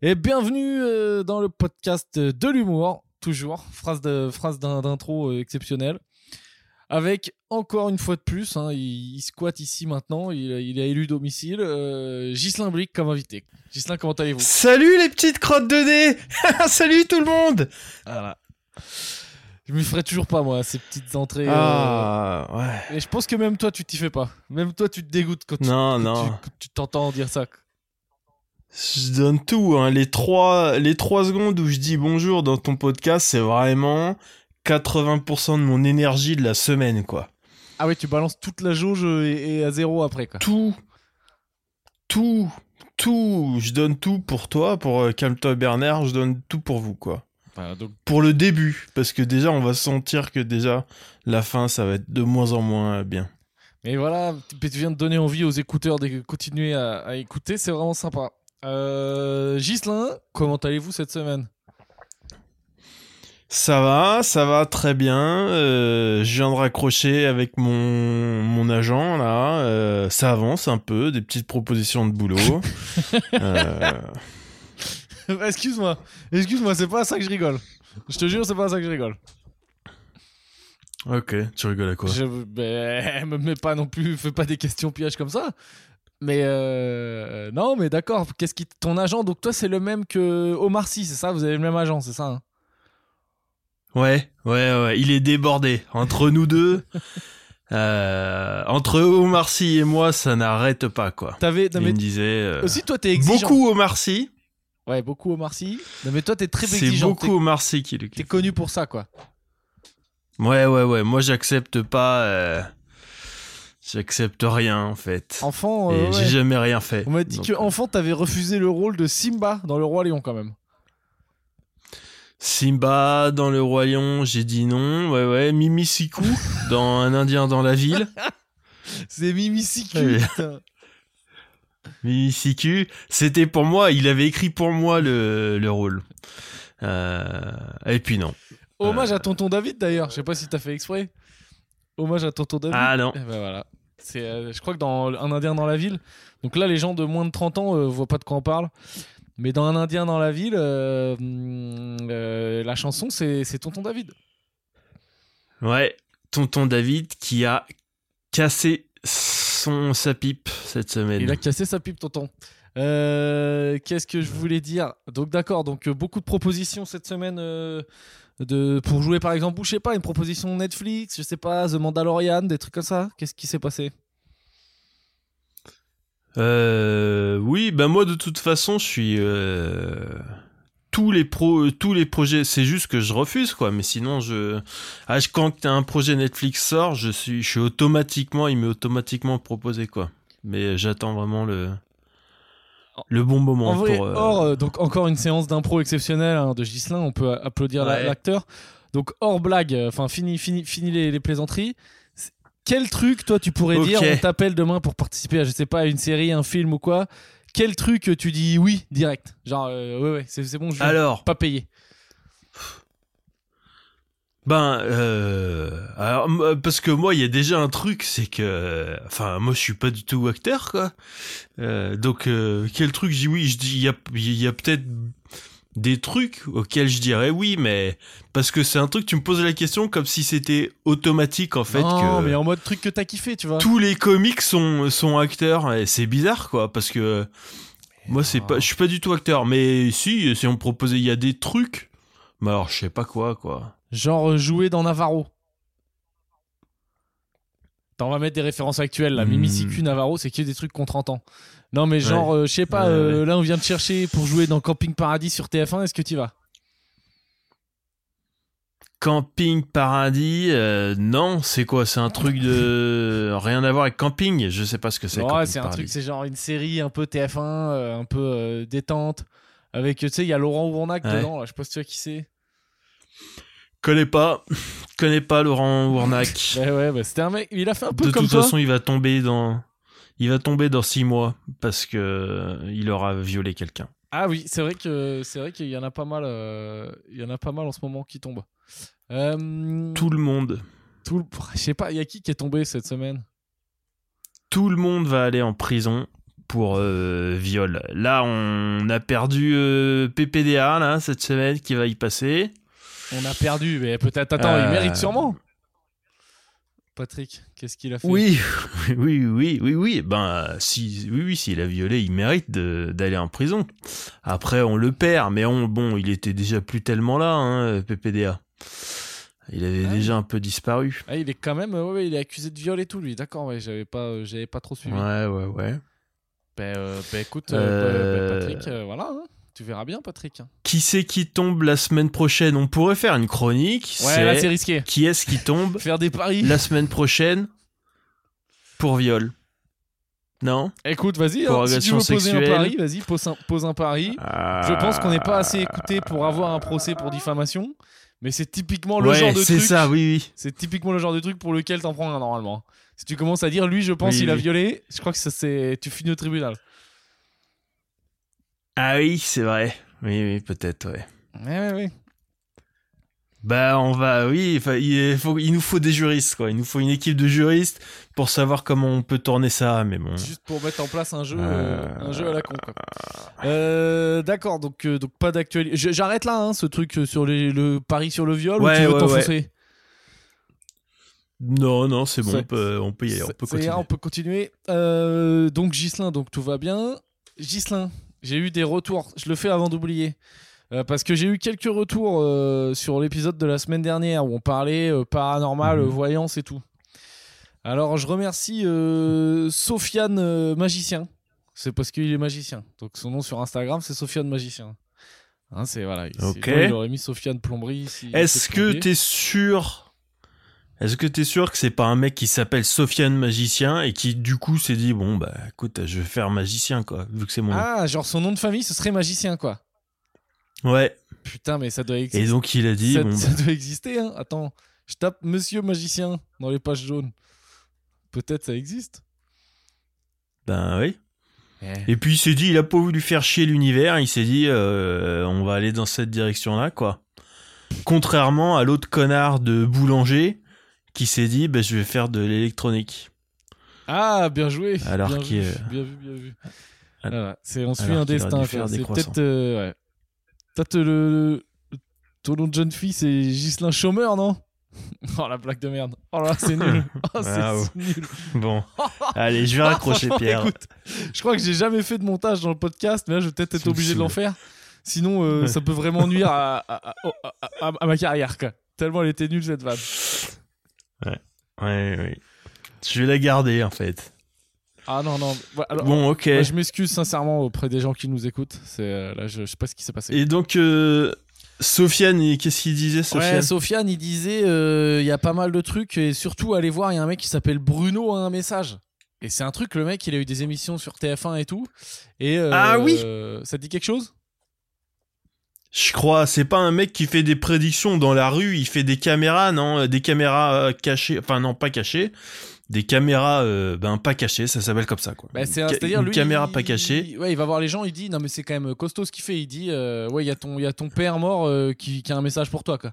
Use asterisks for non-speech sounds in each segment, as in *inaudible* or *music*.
Et bienvenue euh, dans le podcast de l'humour, toujours, phrase de phrase d'in- d'intro euh, exceptionnelle. Avec encore une fois de plus, hein, il, il squatte ici maintenant, il, il a élu domicile, euh, Ghislain Blic comme invité. Ghislain, comment allez-vous? Salut les petites crottes de dés *laughs* Salut tout le monde Voilà. Je me ferai toujours pas, moi, ces petites entrées. euh, Ah, ouais. Et je pense que même toi, tu t'y fais pas. Même toi, tu te dégoûtes quand tu- Non, quand non. tu quand tu t'entends dire ça. Je donne tout. Hein. Les, trois, les trois secondes où je dis bonjour dans ton podcast, c'est vraiment 80% de mon énergie de la semaine, quoi. Ah ouais, tu balances toute la jauge et, et à zéro après, quoi. Tout. Tout. Tout. Je donne tout pour toi, pour euh, Calme-toi Bernard, je donne tout pour vous, quoi. Enfin, donc, Pour le début, parce que déjà, on va sentir que déjà, la fin, ça va être de moins en moins bien. Mais voilà, tu tu viens de donner envie aux écouteurs de continuer à, à écouter, c'est vraiment sympa. Euh, Ghislain, comment allez-vous cette semaine? Ça va, ça va très bien. Euh, je viens de raccrocher avec mon, mon agent là. Euh, ça avance un peu, des petites propositions de boulot. *laughs* Euh, *laughs* Excuse-moi, excuse-moi, c'est pas à ça que je rigole. Je te jure, c'est pas à ça que je rigole. ok, tu rigoles à quoi? Je ben, *laughs* me mets pas non plus, fais pas des questions pièges comme ça. Mais euh, non, mais d'accord. Qu'est-ce qui ton agent Donc toi, c'est le même que Omar Sy, c'est ça? Vous avez le même agent, c'est ça hein? Ouais, ouais, ouais. Il est débordé entre nous deux. *laughs* euh, entre Omar Sy et moi, ça n'arrête pas quoi. T'avais, Il me disait euh, aussi toi, t'es exigeant. beaucoup Omar Sy. Ouais, beaucoup Omar Sy. Non, mais toi, t'es très C'est exigeant. beaucoup Omar Sy qui t'es connu pour ça, quoi. Ouais, ouais, ouais. Moi, j'accepte pas. J'accepte rien en fait. Enfant, Et euh, j'ai jamais rien fait. on m'a dit Donc, que enfant, t'avais refusé le rôle de Simba dans Le Roi Lion, quand même. Simba dans le Roi Lion, j'ai dit non. Ouais, ouais. Mimi Siku *laughs* dans Un Indien dans la ville. *laughs* C'est Mimi Siku, Ouais. *laughs* Mimi Siku, c'était pour moi. Il avait écrit pour moi le, le rôle. Euh, et puis non. Hommage Euh. à Tonton David, d'ailleurs. Je sais pas si t'as fait exprès. Hommage à Tonton David. Ah non. Eh ben voilà. C'est, euh, je crois que dans Un Indien dans la ville, donc là les gens de moins de 30 ans euh, voient pas de quoi on parle, mais dans Un Indien dans la ville, euh, hum, euh, la chanson c'est, c'est Tonton David. Ouais. Tonton David qui a cassé son sa pipe cette semaine. Il a cassé sa pipe, Tonton. Qu'est-ce que je voulais dire? Donc d'accord, donc beaucoup de propositions cette semaine de, pour jouer par exemple, je sais pas, une proposition Netflix, je sais pas, The Mandalorian, des trucs comme ça. Qu'est-ce qui s'est passé? Euh, oui, ben moi de toute façon, je suis euh, tous les projets. C'est juste que je refuse quoi. Mais sinon, je ah, quand un projet Netflix sort, je suis, je suis automatiquement, il m'est automatiquement proposé quoi. Mais j'attends vraiment le le bon moment En vrai, pour. euh, hors, euh, donc encore une séance d'impro exceptionnelle hein, de Ghislain, on peut a- applaudir Ouais. l'acteur. Donc hors blague, euh, enfin fini, fini, fini les, les plaisanteries. Quel truc toi tu pourrais dire On t'appelle demain pour participer à je sais pas à une série, un film ou quoi Quel truc tu dis oui direct? Genre euh, ouais ouais c'est c'est bon je vais Alors, pas payer. Ben, euh, alors, euh, parce que moi, il y a déjà un truc, c'est que, enfin, moi, je suis pas du tout acteur, quoi. Euh, donc, euh, quel truc je dis oui Je dis, il y a, il y a peut-être des trucs auxquels je dirais oui, mais parce que c'est un truc, tu me poses la question comme si c'était automatique, en fait, non que mais en mode truc que t'as kiffé tu vois. tous les comiques sont, sont acteurs, et c'est bizarre, quoi, parce que moi, c'est pas, je suis pas du tout acteur, mais si, si on me proposait, il y a des trucs, mais alors, je sais pas quoi, quoi. Genre euh, jouer dans Navarro. Attends, on va mettre des références actuelles là. Hmm. Mimi Siku, Navarro, c'est que des trucs contre 30 ans. Non, mais genre, euh, je sais pas, Ouais, euh, là on vient de chercher pour jouer dans Camping Paradis sur TF1, est-ce que tu vas? Camping Paradis, euh, non, c'est quoi? C'est un truc de *laughs* rien à voir avec camping? Je sais pas ce que c'est. Ouais, c'est un truc, c'est genre une série un peu TF1, euh, un peu détente. Avec, tu sais, il y a Laurent Ournac dedans, là, je sais pas si tu vois qui c'est. Connais pas, *laughs* connais pas Laurent Warnack. *laughs* Ouais, ouais, bah, c'était un mec, il a fait un peu de comme toute toi. façon, il va tomber dans, il va tomber dans six mois parce que euh, il aura violé quelqu'un. Ah oui, c'est vrai que c'est vrai qu'il y en a pas mal, euh, il y en a pas mal en ce moment qui tombent. Euh, Tout le monde, tout le- *laughs* je sais pas, il y a qui qui est tombé cette semaine? Tout le monde va aller en prison pour euh, viol. Là, on a perdu PPDA là cette semaine qui va y passer. On a perdu, mais peut-être. Attends, il Euh, mérite sûrement. Patrick, qu'est-ce qu'il a fait? Oui, *laughs* oui, oui, oui, oui. Ben, si, oui, oui, s'il a violé, il mérite d'aller en prison. Après, on le perd, mais on, bon, il était déjà plus tellement là, hein, PPDA. Il avait Ah déjà un peu disparu. Ah, il est quand même, ouais, ouais, il est accusé de viol et tout lui. D'accord, ouais, j'avais pas, euh, j'avais pas trop suivi. Ouais, ouais, ouais. Ben, euh, ben, écoute, euh, Euh, ben, Patrick, euh, voilà, hein. Tu verras bien, Patrick. Qui c'est qui tombe la semaine prochaine? On pourrait faire une chronique. Ouais, là c'est c'est risqué. qui est-ce qui tombe *laughs* Faire des paris. la semaine prochaine pour viol? Non? Écoute, vas-y, hein, si tu veux poser un pari, vas-y, pose un, pose un pari. Je pense qu'on n'est pas assez écouté pour avoir un procès pour diffamation, mais c'est typiquement le ouais, genre de c'est truc. ça, oui, oui. C'est typiquement le genre de truc pour lequel t'en prends un normalement. Si tu commences à dire lui, je pense Oui, il a violé, je crois que ça c'est tu finis au tribunal. Ah oui, c'est vrai. Oui, oui, peut-être, ouais. Ouais ouais ouais. Bah, on va, oui, il, faut, il nous faut des juristes, quoi. Il nous faut une équipe de juristes pour savoir comment on peut tourner ça, mais bon. Juste pour mettre en place un jeu, Euh, un jeu à la con. quoi. Euh, D'accord, donc euh, donc pas d'actualité. J'arrête là, hein, ce truc sur les- le pari sur le viol Ouais, ou tu veux ouais, t'enfoncer Non, non, c'est bon, on peut, on peut y aller, on peut continuer. on peut continuer. Euh, donc Gislin, donc tout va bien. Gislin, j'ai eu des retours. Je le fais avant d'oublier. Euh, parce que j'ai eu quelques retours euh, sur l'épisode de la semaine dernière où on parlait euh, paranormal, Mhm. voyance et tout. Alors je remercie Sofiane Magicien. C'est parce qu'il est magicien. Donc son nom sur Instagram c'est Sofiane Magicien. Hein, c'est voilà. il- Ok. sinon, il aurait mis Sofiane Plomberie. si- Est-ce que trompé. t'es sûr Est-ce que t'es sûr que c'est pas un mec qui s'appelle Sofiane Magicien et qui du coup s'est dit bon bah écoute je vais faire magicien quoi vu que c'est mon nom. Ah, genre son nom de famille ce serait magicien quoi. Ouais. Putain, mais ça doit exister. Et donc il a dit ça, bon ça bah, doit exister, hein. Attends, je tape Monsieur Magicien dans les pages jaunes. Peut-être ça existe. ben oui. Eh. Et puis il s'est dit il a pas voulu faire chier l'univers, il s'est dit euh, on va aller dans cette direction là quoi. Contrairement à l'autre connard de boulanger qui s'est dit bah, je vais faire de l'électronique. Ah, bien joué. Alors bien, vu, bien vu, bien vu. Voilà, c'est, on suit un destin. C'est peut-être. euh, ouais. Peut-être le, le- Ton nom de jeune fille, c'est Ghislain Chômeur, non? *laughs* Oh la blague de merde. Oh là, c'est nul. *laughs* Oh, c'est nul. Bon, *laughs* allez je vais raccrocher Pierre. écoute, je crois que j'ai jamais fait de montage dans le podcast, mais là, je vais peut-être être obligé de l'en faire. Sinon, euh, ça peut vraiment nuire à, à- à- à- à- à ma carrière, quoi. Tellement elle était nulle cette vanne. Ouais, ouais. Je vais la garder en fait. Ah non, non. Ouais, alors, Bon, ok. moi, je m'excuse sincèrement auprès des gens qui nous écoutent. C'est, euh, là, je, je sais pas ce qui s'est passé. Et donc, euh, Sofiane, qu'est-ce qu'il disait, Sofiane Ouais, Sofiane, il disait euh, il y a pas mal de trucs et surtout allez voir, il y a un mec qui s'appelle Bruno a un message. Et c'est un truc, le mec, il a eu des émissions sur TF1 et tout. Et euh, Ah oui Ça te dit quelque chose? Je crois, c'est pas un mec qui fait des prédictions dans la rue, il fait des caméras, non Des caméras euh, cachées, enfin non, pas cachées. Des caméras, euh, ben pas cachées, ça s'appelle comme ça, quoi. Bah, c'est Ca- c'est-à-dire une lui, caméra il- pas cachée. Ouais, il va voir les gens, il dit non mais c'est quand même costaud ce qu'il fait. Il dit euh, ouais, il y a ton il y a ton père mort euh, qui, qui a un message pour toi quoi.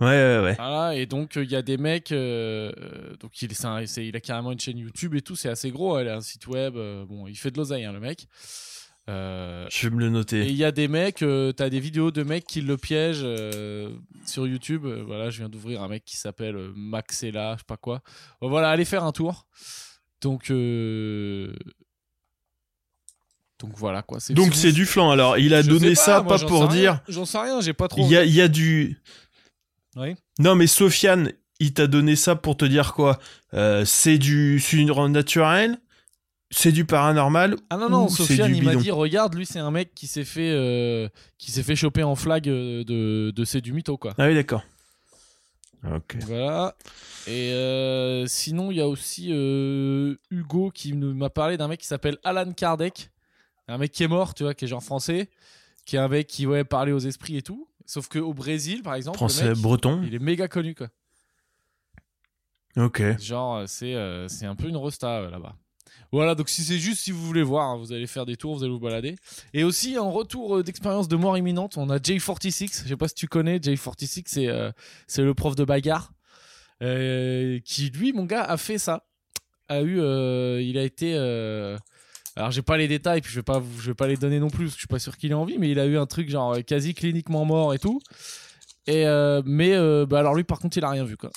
Ouais, ouais, ouais. Voilà, et donc euh, il y a des mecs euh, euh, donc il un- a carrément une chaîne YouTube et tout, c'est assez gros, il a un site web, euh, bon, il fait de l'oseille hein, le mec. Euh, Je vais me le Et noter. il y a des mecs, euh, t'as des vidéos de mecs qui le piègent euh, sur YouTube. Voilà, je viens d'ouvrir un mec qui s'appelle Maxella, je sais pas quoi. Bon, voilà, allez faire un tour. Donc, donc voilà quoi. C'est- Donc c'est du flanc, alors. Il a Je donné ça moi, pas pour dire... J'en sais rien, j'ai pas trop. Il y a, y a du... Oui. Non mais Sofiane, il t'a donné ça pour te dire quoi? C'est du surnaturel? C'est du paranormal Ah non non, Sofiane il m'a dit regarde, lui c'est un mec qui s'est fait euh, qui s'est fait choper en flag euh, de de c'est du mytho quoi. Ah oui, d'accord. Ok. Voilà. Et euh, sinon, il y a aussi euh, Hugo qui m'a parlé d'un mec qui s'appelle Alan Kardec. Un mec qui est mort, tu vois, qui est genre français. Qui est un mec qui ouais, parlait aux esprits et tout. Sauf qu'au Brésil, par exemple, le Français, mec, breton. il est méga connu, quoi. Ok. Genre, c'est c'est un peu une rosta là-bas. Voilà, donc si c'est juste si vous voulez voir, hein, vous allez faire des tours, vous allez vous balader. Et aussi, en retour euh, d'expérience de mort imminente, on a J46. Je sais pas si tu connais, J46, c'est euh, c'est le prof de bagarre. euh, qui, lui, mon gars, a fait ça. A eu, il a été. Alors j'ai pas les détails, puis je vais pas, je vais pas les donner non plus, parce que je suis pas sûr qu'il ait envie, mais il a eu un truc genre quasi cliniquement mort et tout. Et mais bah alors lui par contre il a rien vu quoi.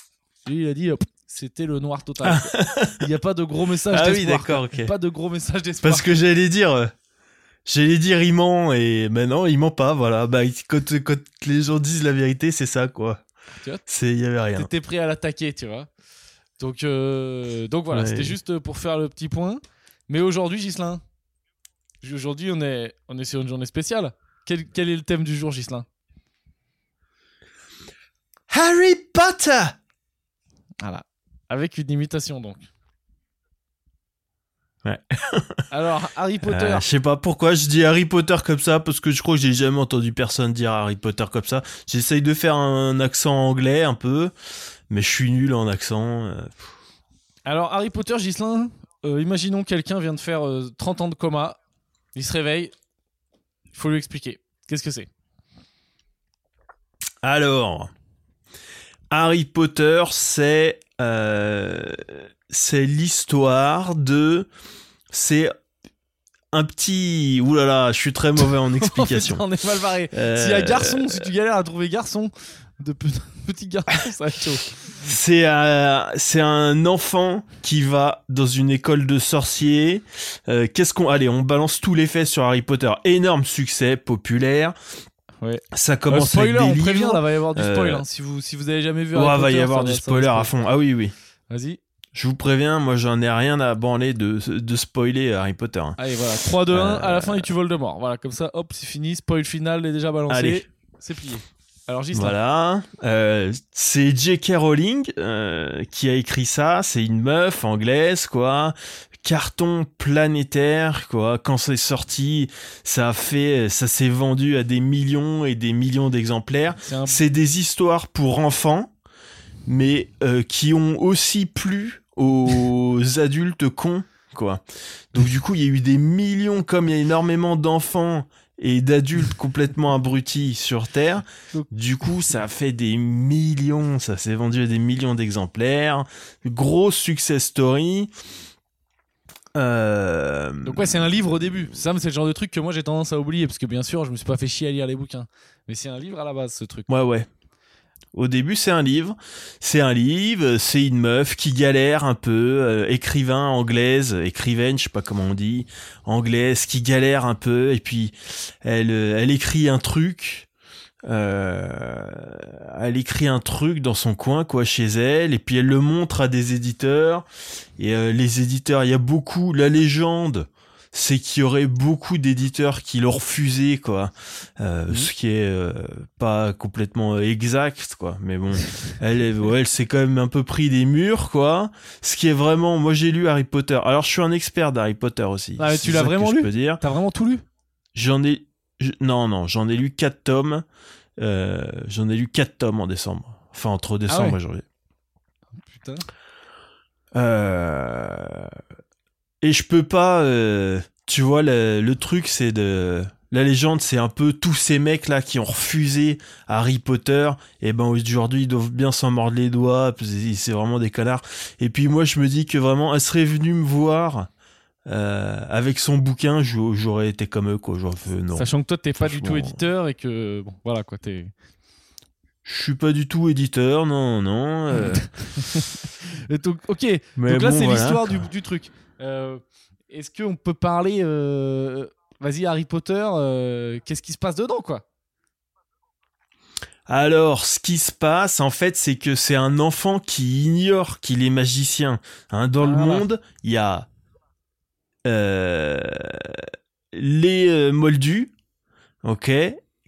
Lui il a dit c'était le noir total. *laughs* il n'y a pas de gros message Ah oui, d'espoir. d'accord, quoi. ok. Pas de gros message d'espoir. Parce que j'allais dire, j'allais dire il ment et maintenant il ment pas, voilà. Bah quand, quand les gens disent la vérité, c'est ça quoi. Tu vois C'est il y avait rien. T'étais prêt à l'attaquer, tu vois. Donc, euh, donc voilà, Ouais. c'était juste pour faire le petit point. Mais aujourd'hui, Gislin, aujourd'hui, on est, on est sur une journée spéciale. Quel, quel est le thème du jour, Gislin Harry Potter. Voilà. Avec une imitation, donc. Ouais. *laughs* Alors, Harry Potter. Euh, je sais pas pourquoi je dis Harry Potter comme ça parce que je crois que j'ai jamais entendu personne dire Harry Potter comme ça. J'essaye de faire un accent anglais un peu, mais je suis nul en accent. euh. Alors, Harry Potter, Gislin, euh, imaginons quelqu'un vient de faire euh, 30 ans de coma. Il se réveille. Il faut lui expliquer. Qu'est-ce que c'est? Alors, Harry Potter, c'est euh, c'est l'histoire de c'est un petit oulala, je suis très mauvais en *laughs* explication. On est mal barré. Euh, S'il y a garçon, si tu galères à trouver garçon, de pe- *laughs* petit garçon, ça va être chaud. C'est euh, c'est un enfant qui va dans une école de sorciers. Euh, Qu'est-ce qu'on allez, on balance tous les faits sur Harry Potter. Énorme succès populaire. Ouais. Ça Euh, commence spoiler, avec on des prévient, livres. là va y avoir du spoil. Euh, hein. Si vous si vous avez jamais vu, Ouais, Harry va y Potter, avoir du spoiler à spoil. fond. Ah oui, oui. Vas-y. Je vous préviens, moi j'en ai rien à branler de, de spoiler Harry Potter. hein. Allez, voilà. 3, 2, 1, Euh, à la fin, il tue Voldemort. Voilà, comme ça, hop, c'est fini. Spoil final est déjà balancé. Allez. C'est plié. Alors, Gislain. Voilà. Euh, c'est J.K. Rowling euh, qui a écrit ça. C'est une meuf anglaise, quoi. Carton planétaire, quoi. Quand c'est sorti, ça a fait, ça s'est vendu à des millions et des millions d'exemplaires. C'est un... Des histoires pour enfants, mais euh, qui ont aussi plu aux *laughs* adultes cons, quoi. Donc du coup, il y a eu des millions, comme il y a énormément d'enfants et d'adultes complètement abrutis sur Terre. Du coup, ça a fait des millions, ça s'est vendu à des millions d'exemplaires. Gros success story. Euh... Donc, ouais, c'est un livre au début. Ça, c'est le genre de truc que moi j'ai tendance à oublier parce que bien sûr, je me suis pas fait chier à lire les bouquins. Mais c'est un livre à la base, ce truc. Ouais, ouais. Au début, c'est un livre. C'est un livre, c'est une meuf qui galère un peu, euh, écrivain anglaise, écrivaine, je sais pas comment on dit, anglaise, qui galère un peu, et puis elle, euh, elle écrit un truc, euh, elle écrit un truc dans son coin, quoi, chez elle, et puis elle le montre à des éditeurs, et euh, les éditeurs, il y a beaucoup, la légende, c'est qu'il y aurait beaucoup d'éditeurs qui l'ont refusé, quoi. Euh, Mhm. Ce qui est pas complètement exact, quoi. Mais bon, *laughs* elle, est- ouais, elle s'est quand même un peu pris des murs, quoi. Ce qui est vraiment, moi j'ai lu Harry Potter. Alors je suis un expert d'Harry Potter aussi. Ah, mais tu l'as ça que vraiment je lu peux dire. T'as vraiment tout lu? J'en ai, je- non non, j'en ai lu quatre tomes. Euh, j'en ai lu quatre tomes en décembre. Enfin entre décembre Ah ouais. et janvier. Putain. Euh... Et je peux pas. euh, Tu vois, le, le truc, c'est de. La légende, c'est un peu tous ces mecs-là qui ont refusé Harry Potter. Et ben aujourd'hui, ils doivent bien s'en mordre les doigts. C'est vraiment des connards. Et puis moi, je me dis que vraiment, elle serait venue me voir euh, avec son bouquin. j'au- J'aurais été comme eux, quoi. Non. Sachant que toi, t'es pas du tout franchement. éditeur et que. Bon, voilà quoi, t'es. Je suis pas du tout éditeur, non, non. euh, *laughs* Et donc, ok, mais donc là, bon, c'est voilà, l'histoire du, du truc. Euh, Est-ce qu'on peut parler. euh, Vas-y, Harry Potter, euh, qu'est-ce qui se passe dedans, quoi? Alors, ce qui se passe, en fait, c'est que c'est un enfant qui ignore qu'il est magicien. Hein, dans le Voilà. monde, il y a euh, les euh, moldus, ok,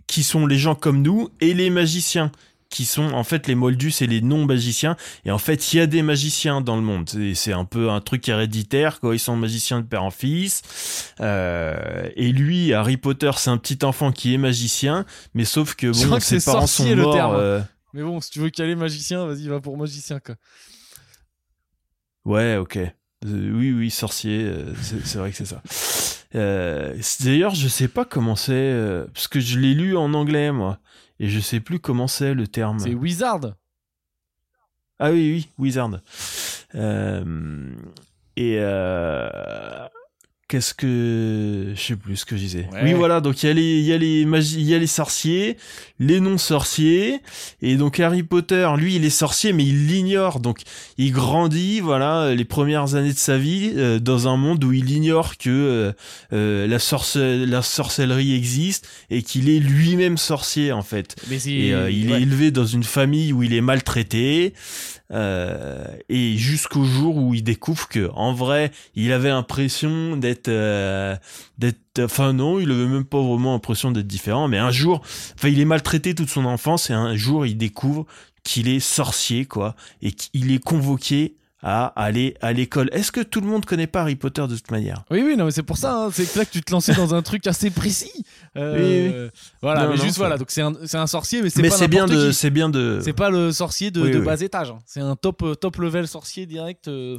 qui sont les gens comme nous, et les magiciens, qui sont en fait les moldus, c'est les non-magiciens. Et en fait, il y a des magiciens dans le monde. C'est- C'est un peu un truc héréditaire, quoi. Ils sont magiciens de père en fils. Euh, et lui, Harry Potter, c'est un petit enfant qui est magicien, mais sauf que Je bon, crois que ses c'est parents sont le morts. terme. euh, Mais bon, si tu veux caler magicien, vas-y, va pour magicien, quoi. Ouais, ok. Euh, oui, oui, sorcier, euh, c'est vrai que c'est ça. Euh, D'ailleurs, je sais pas comment c'est, euh, parce que je l'ai lu en anglais, moi, et je sais plus comment c'est le terme. C'est Wizard. Ah oui, oui, Wizard. Euh, et qu'est-ce que je sais plus ce que je disais. Ouais. Oui voilà, donc il y a les il y a les magi- il y a les sorciers, les non sorciers et donc Harry Potter, lui il est sorcier mais il l'ignore. Donc il grandit voilà les premières années de sa vie euh, dans un monde où il ignore que euh, euh, la sorce la sorcellerie existe et qu'il est lui-même sorcier en fait. Mais c'est- Et euh, il ouais. est élevé dans une famille où il est maltraité. Euh, et jusqu'au jour où il découvre que en vrai il avait l'impression d'être euh, d'être enfin non il avait même pas vraiment l'impression d'être différent mais un jour enfin il est maltraité toute son enfance et un jour il découvre qu'il est sorcier quoi et qu'il est convoqué à aller à l'école est-ce que tout le monde connaît pas Harry Potter de toute manière? Oui, oui, non, mais c'est pour ça. hein, c'est là que tu te lançais dans un truc assez précis. Euh, Voilà, Non, mais non, juste voilà. Donc c'est un, un sorcier, mais c'est pas c'est bien de c'est bien de C'est pas le sorcier de, Oui, de oui. bas étage. hein. C'est un top euh, top level sorcier direct, euh,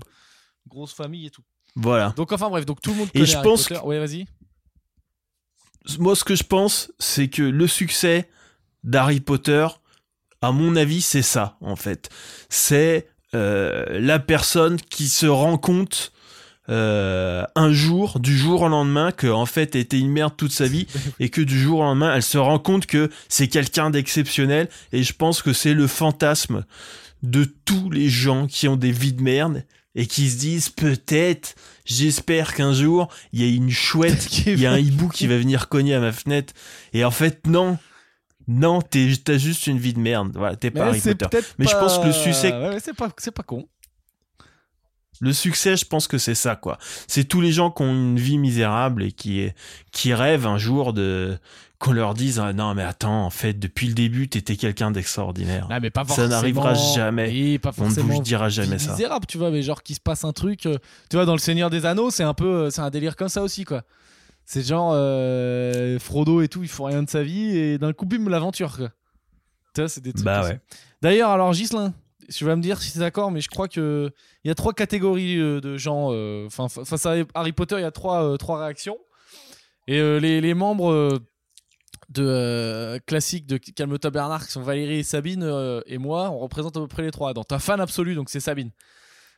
grosse famille et tout. voilà Donc enfin bref, donc tout le monde Et connaît je Harry pense Potter. Ouais, vas-y. moi, ce que je pense, c'est que le succès d'Harry Potter, à mon avis, c'est ça, en fait. C'est la personne qui se rend compte euh, un jour, du jour au lendemain, que en fait, elle était une merde toute sa vie, *laughs* et que du jour au lendemain, elle se rend compte que c'est quelqu'un d'exceptionnel. Et je pense que c'est le fantasme de tous les gens qui ont des vies de merde et qui se disent peut-être, j'espère qu'un jour, il y a une chouette *laughs* il y a un hibou qui va venir cogner à ma fenêtre. Et en fait, non. Non, t'as juste une vie de merde. Voilà, t'es pas Harry Potter. Mais je pense que le succès- Ouais, c'est pas, con. Le succès, je pense que c'est ça, quoi. C'est tous les gens qui ont une vie misérable et qui, qui rêvent un jour de, qu'on leur dise, ah, non, mais attends, en fait, depuis le début, t'étais quelqu'un d'extraordinaire. Ah, mais pas Ça n'arrivera jamais. Pas On ne vous dira jamais ça. misérable, tu vois, mais genre qu'il se passe un truc. euh, tu vois, dans le Seigneur des Anneaux, c'est un peu, euh, c'est un délire comme ça aussi, quoi. C'est genre euh, Frodo et tout, il faut rien de sa vie et d'un coup, bim, l'aventure, quoi. Tu vois, c'est des trucs. Bah comme ça. ouais. D'ailleurs, alors Gislin, tu vas me dire si t'es d'accord, mais je crois que il y a trois catégories euh, de gens. euh, Enfin, fa- face à Harry Potter, il y a trois, euh, trois réactions. Et euh, les, les membres euh, de euh, classiques de Calme-toi Bernard, qui sont Valérie et Sabine euh, et moi, on représente à peu près les trois. Donc, ta fan absolue, donc c'est Sabine.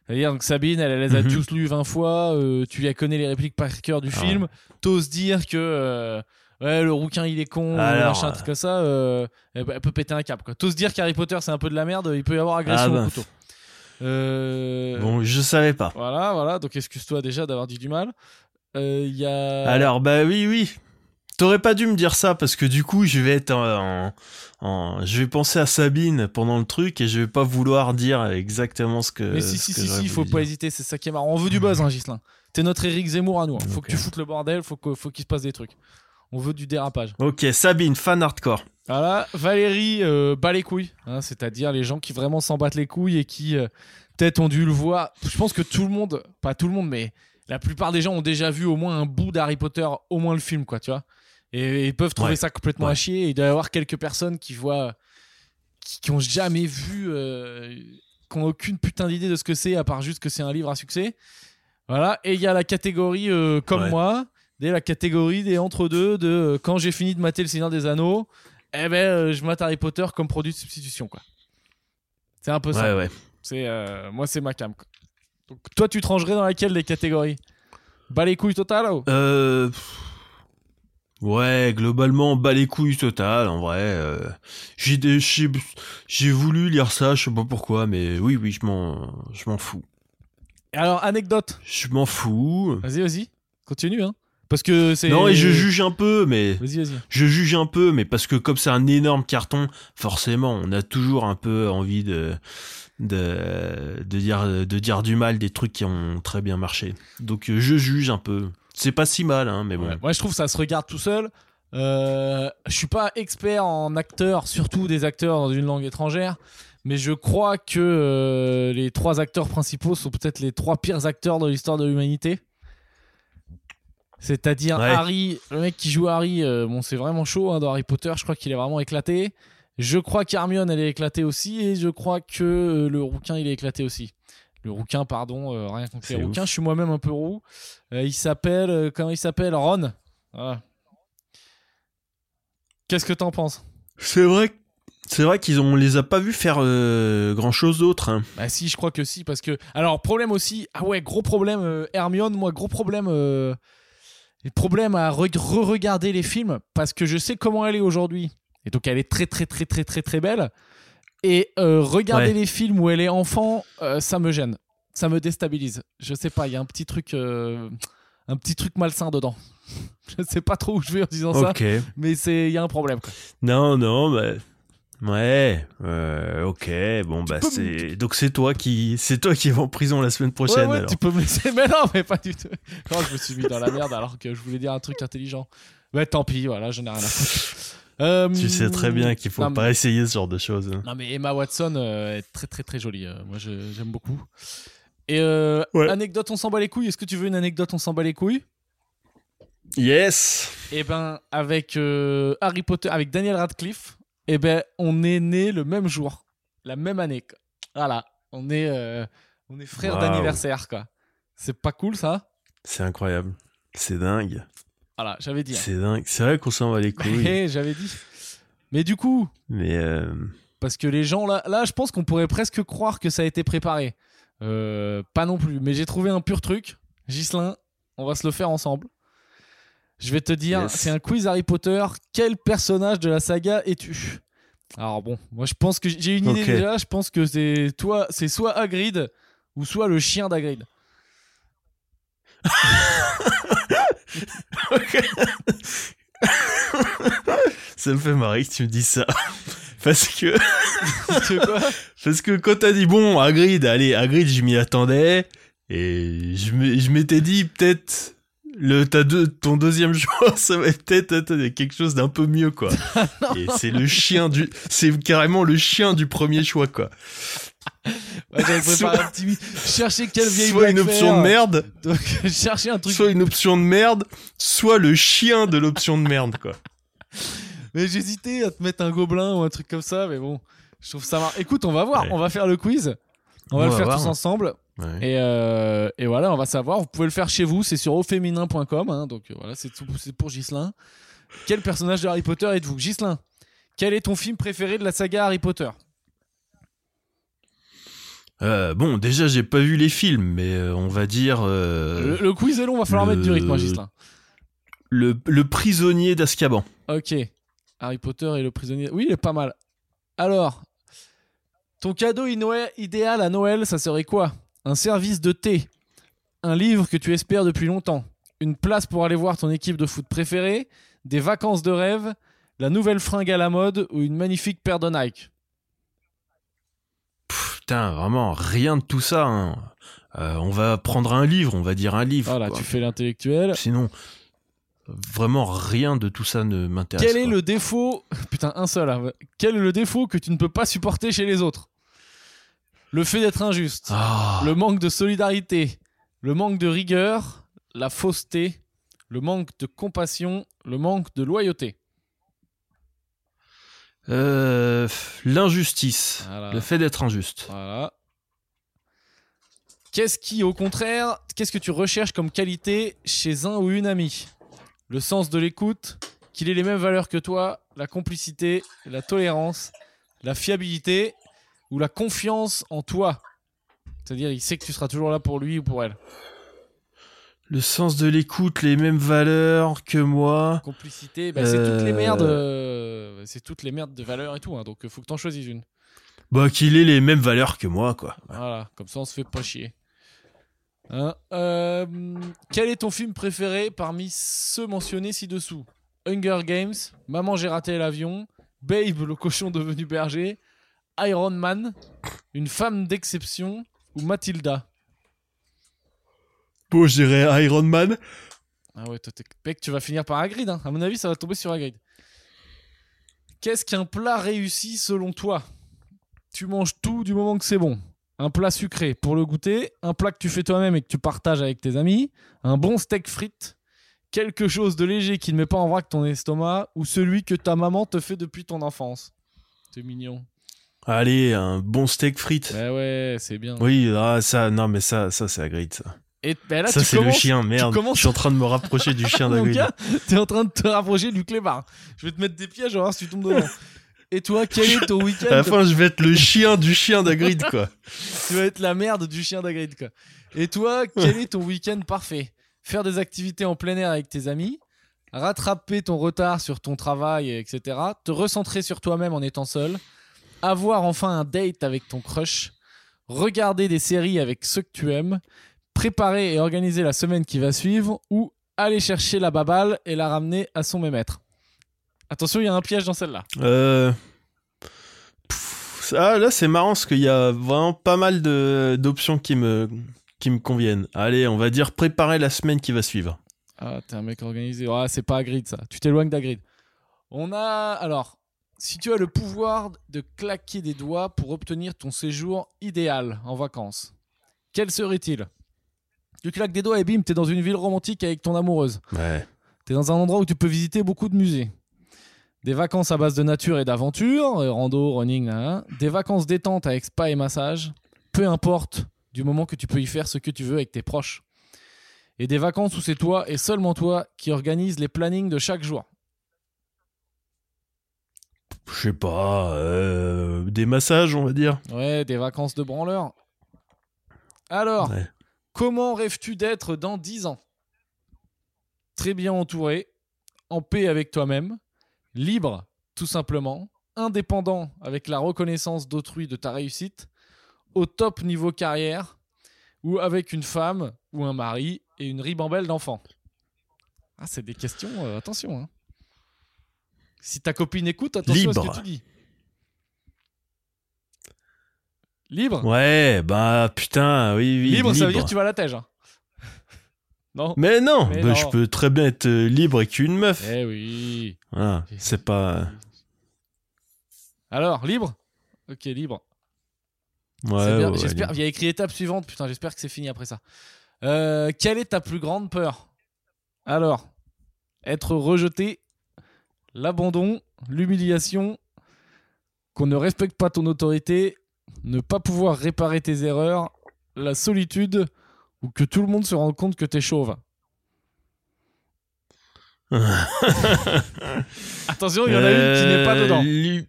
C'est-à-dire, donc Sabine, elle, elle les a Mhm. tous lus 20 fois, euh, tu lui connais les répliques par cœur du Ah film, t'oses dire que euh, ouais, le rouquin il est con, Alors, machin, un truc comme ça, euh, elle, peut péter un cap. T'oses dire qu'Harry Potter c'est un peu de la merde, il peut y avoir agression Ah bah. au couteau. Euh, Bon, je savais pas. Voilà, voilà, donc excuse-toi déjà d'avoir dit du mal. Euh, y a. Alors, bah oui, oui. T'aurais pas dû me dire ça parce que du coup, je vais être en, en- en- je vais penser à Sabine pendant le truc et je vais pas vouloir dire exactement ce que. Mais si, si, si, si, faut pas dire. hésiter, c'est ça qui est marrant. On veut du buzz, hein, Gislin. T'es notre Eric Zemmour à nous. hein. Faut que tu foutes le bordel, faut qu'il se passe des trucs. On veut du dérapage. Ok, Sabine, fan hardcore. Voilà, Valérie euh, bat les couilles, hein, c'est-à-dire les gens qui vraiment s'en battent les couilles et qui euh, peut-être ont dû le voir. Je pense que tout le monde, pas tout le monde, mais la plupart des gens ont déjà vu au moins un bout d'Harry Potter, au moins le film, quoi, tu vois. Et ils peuvent trouver Ouais. ça complètement Ouais. à chier. Il doit y avoir quelques personnes qui voient, qui, qui ont jamais vu, euh, qui ont aucune putain d'idée de ce que c'est, à part juste que c'est un livre à succès. Voilà. Et il y a la catégorie euh, comme Ouais. moi, des la catégorie des entre-deux de euh, quand j'ai fini de mater le Seigneur des Anneaux, eh ben je mate Harry Potter comme produit de substitution quoi. C'est un peu ça. Ouais, ouais. C'est moi c'est ma cam. quoi. Donc toi tu te rangerais dans laquelle des catégories? Bas les couilles total oh Euh... Ouais, globalement, bas les couilles total, en vrai. euh, J'ai j'ai j'ai voulu lire ça, je sais pas pourquoi, mais oui, oui, je m'en je m'en fous. Alors anecdote. Je m'en fous. Vas-y vas-y. Continue hein. Parce que c'est Non, et je juge un peu, mais Vas-y vas-y. je juge un peu, mais parce que comme c'est un énorme carton, forcément, on a toujours un peu envie de de, de dire de dire du mal des trucs qui ont très bien marché. Donc euh, je juge un peu. C'est pas si mal, hein, mais bon. Ouais, Moi, je trouve que ça se regarde tout seul. Euh, je suis pas expert en acteurs, surtout des acteurs dans une langue étrangère, mais je crois que euh, les trois acteurs principaux sont peut-être les trois pires acteurs de l'histoire de l'humanité. C'est-à-dire Ouais. Harry, le mec qui joue Harry, euh, bon, c'est vraiment chaud hein, dans Harry Potter. Je crois qu'il est vraiment éclaté. Je crois qu'Hermione, elle est éclatée aussi, et je crois que le rouquin, il est éclaté aussi. Le rouquin, pardon, euh, rien contre les C'est rouquins. Je suis moi-même un peu roux. Euh, il s'appelle, euh, comment il s'appelle? Ron. Voilà. Qu'est-ce que t'en penses? C'est vrai. que- C'est vrai qu'ils ont, on les a pas vus faire grand chose d'autre. hein. Bah si, je crois que si, parce que... Alors, problème aussi... Ah ouais, gros problème, euh, Hermione, moi, gros problème... euh, problème à re- re-regarder les films parce que je sais comment elle est aujourd'hui. Et donc elle est très très très très très très belle. Et euh, regarder Ouais. les films où elle est enfant, euh, ça me gêne. Ça me déstabilise. Je sais pas, il y a un petit truc, euh, un petit truc malsain dedans. *laughs* je sais pas trop où je vais en disant ça, mais c'est, il y a un problème. quoi. Non, non, bah. Ouais, euh, ok, bon bah c'est donc c'est toi qui c'est toi qui vas en prison la semaine prochaine ouais, ouais, alors. tu peux me laisser. *laughs* Mais non, mais pas du tout. Non, je me suis mis dans la merde alors que je voulais dire un truc intelligent. Mais tant pis, voilà, je n'ai rien à foutre. Euh, Tu sais très bien qu'il faut non, pas essayer ce genre de choses. hein. Non mais Emma Watson euh, est très très très jolie. euh, moi je- j'aime beaucoup. Et euh, Ouais. anecdote, on s'en bat les couilles. Est-ce que tu veux une anecdote, on s'en bat les couilles? Yes. Eh ben avec euh, Harry Potter, avec Daniel Radcliffe, eh ben on est né le même jour, la même année. quoi. Voilà, on est euh, on est frères d'anniversaire quoi. C'est pas cool ça? C'est incroyable. C'est dingue. Voilà, j'avais dit. hein. C'est dingue. C'est vrai qu'on s'en va les couilles. J'avais dit. Mais du coup, mais euh, Parce que les gens, là, là je pense qu'on pourrait presque croire que ça a été préparé. Euh, pas non plus. Mais j'ai trouvé un pur truc. Gislin, on va se le faire ensemble. Je vais te dire, Yes. c'est un quiz Harry Potter. Quel personnage de la saga es-tu? Alors bon, moi je pense que j'ai une idée déjà. Je pense que c'est toi, c'est soit Hagrid ou soit le chien d'Hagrid. *laughs* ça me fait marrer que tu me dises ça. Parce que quoi? Parce que quand t'as dit bon, Hagrid, allez, Hagrid, je m'y attendais. Et je m'étais dit peut-être le t'as deux, ton deuxième *laughs* choix, ça va être peut-être quelque chose d'un peu mieux quoi. *laughs* et c'est le chien du, c'est carrément le chien du premier choix quoi. Ouais, J'avais préparé un petit. Chercher quelle vieille soit une option faire. de merde, Donc *laughs* chercher un truc soit une option de merde, soit le chien de l'option de merde quoi. Mais j'hésitais à te mettre un gobelin ou un truc comme ça, mais bon, je trouve ça marrant. Écoute, on va voir, Ouais. on va faire le quiz. On, va le faire voir. tous ensemble. Ouais. Et, euh, et voilà, on va savoir. Vous pouvez le faire chez vous, c'est sur auféminin.com. hein, donc euh, voilà, c'est tout- c'est pour Gislin. Quel personnage de Harry Potter êtes-vous? Gislin, quel est ton film préféré de la saga Harry Potter? Euh, bon, déjà j'ai pas vu les films, mais euh, on va dire euh, le, le quiz est long, va falloir le- mettre du rythme, hein, Gislin. le, le prisonnier d'Azkaban. Ok. Harry Potter et le prisonnier. Oui, il est pas mal. Alors, ton cadeau idéal à Noël, ça serait quoi? Un service de thé, un livre que tu espères depuis longtemps, une place pour aller voir ton équipe de foot préférée, des vacances de rêve, la nouvelle fringue à la mode ou une magnifique paire de Nike. Putain, vraiment rien de tout ça. hein. Euh, on va prendre un livre, on va dire un livre. Voilà, quoi. tu fais l'intellectuel. Sinon, vraiment rien de tout ça ne m'intéresse. Quel est quoi. le défaut *laughs* Putain, un seul. hein. Quel est le défaut que tu ne peux pas supporter chez les autres? Le fait d'être injuste. Ah, le manque de solidarité, le manque de rigueur, la fausseté, le manque de compassion, le manque de loyauté. Euh, L'injustice. Voilà. Le fait d'être injuste. Voilà. Qu'est-ce qui, au contraire, qu'est-ce que tu recherches comme qualité chez un ou une amie? Le sens de l'écoute, qu'il ait les mêmes valeurs que toi, la complicité, la tolérance, la fiabilité ou la confiance en toi? C'est-à-dire, il sait que tu seras toujours là pour lui ou pour elle. Le sens de l'écoute, les mêmes valeurs que moi. Complicité, bah, c'est toutes les Euh. merdes, euh, c'est toutes les merdes de valeurs et tout, hein, donc il faut que t'en choisisses une. Bah, qu'il ait les mêmes valeurs que moi, quoi. Voilà, comme ça on se fait pas chier. Hein, euh, quel est ton film préféré parmi ceux mentionnés ci-dessous? Hunger Games, Maman j'ai raté l'avion, Babe le cochon devenu berger, Iron Man, Une femme d'exception ou Mathilda? Bon, je dirais Iron Man. Ah ouais, toi, t'es- mec, tu vas finir par Hagrid. Hein. À mon avis, ça va tomber sur Hagrid. Qu'est-ce qu'un plat réussi selon toi? Tu manges tout du moment que c'est bon. Un plat sucré pour le goûter, un plat que tu fais toi-même et que tu partages avec tes amis, un bon steak frites, quelque chose de léger qui ne met pas en vrac ton estomac, ou celui que ta maman te fait depuis ton enfance. C'est mignon. Allez, un bon steak frites. Ouais, ouais, c'est bien. Oui, ah, ça, non, mais ça, ça, c'est Hagrid, ça. Et ben là, ça, c'est le chien, merde. commences- Je suis en train de me rapprocher du *laughs* chien gars, t'es en train de te rapprocher du clébard. Je vais te mettre des pièges, voir si tu tombes dedans. Et toi, quel est ton week-end À la fin, je vais être le chien du chien d'Hagrid, *laughs* quoi. Tu vas être la merde du chien d'Hagrid, quoi. Et toi, quel est ton week-end parfait? Faire des activités en plein air avec tes amis, rattraper ton retard sur ton travail, etc., te recentrer sur toi-même en étant seul, avoir enfin un date avec ton crush, regarder des séries avec ceux que tu aimes, préparer et organiser la semaine qui va suivre, ou aller chercher la baballe et la ramener à son mémètre. Attention, il y a un piège dans celle-là. Euh... pff, Ah, là, c'est marrant parce qu'il y a vraiment pas mal d'options qui me, qui me conviennent. Allez, on va dire préparer la semaine qui va suivre. Ah, t'es un mec organisé. Ah, c'est pas Hagrid ça. Tu t'éloignes d'Hagrid. On a. Alors, si tu as le pouvoir de claquer des doigts pour obtenir ton séjour idéal en vacances, quel serait-il? Tu claques des doigts et bim, t'es dans une ville romantique avec ton amoureuse. Ouais. T'es dans un endroit où tu peux visiter beaucoup de musées. Des vacances à base de nature et d'aventure, euh, rando, running, des vacances détente avec spa et massage, peu importe du moment que tu peux y faire ce que tu veux avec tes proches. Et des vacances où c'est toi et seulement toi qui organise les plannings de chaque jour. Je sais pas, euh, des massages, on va dire. Ouais, des vacances de branleur. Alors, Ouais. Comment rêves-tu d'être dans 10 ans? Très bien entouré, en paix avec toi-même, libre, tout simplement, indépendant avec la reconnaissance d'autrui de ta réussite, au top niveau carrière, ou avec une femme ou un mari et une ribambelle d'enfants. Ah, c'est des questions, euh, attention. hein. Si ta copine écoute, attention à ce que tu dis. Libre Ouais, bah putain, oui, oui. libre, ça veut dire que tu vas à la tège. hein. *laughs* non Mais non, Mais bah, non. je peux très bien être euh, libre avec une meuf. Eh oui. Voilà, c'est pas. Alors, libre? Ok, libre. Ouais, C'est bien. ouais, J'espère. Il y a écrit étape suivante. Putain, j'espère que c'est fini après ça. Euh, quelle est ta plus grande peur? Alors, être rejeté, l'abandon, l'humiliation, qu'on ne respecte pas ton autorité, ne pas pouvoir réparer tes erreurs, la solitude ou que tout le monde se rende compte que t'es chauve. *laughs* Attention, il y en a une qui n'est pas Euh, dedans. l'hu-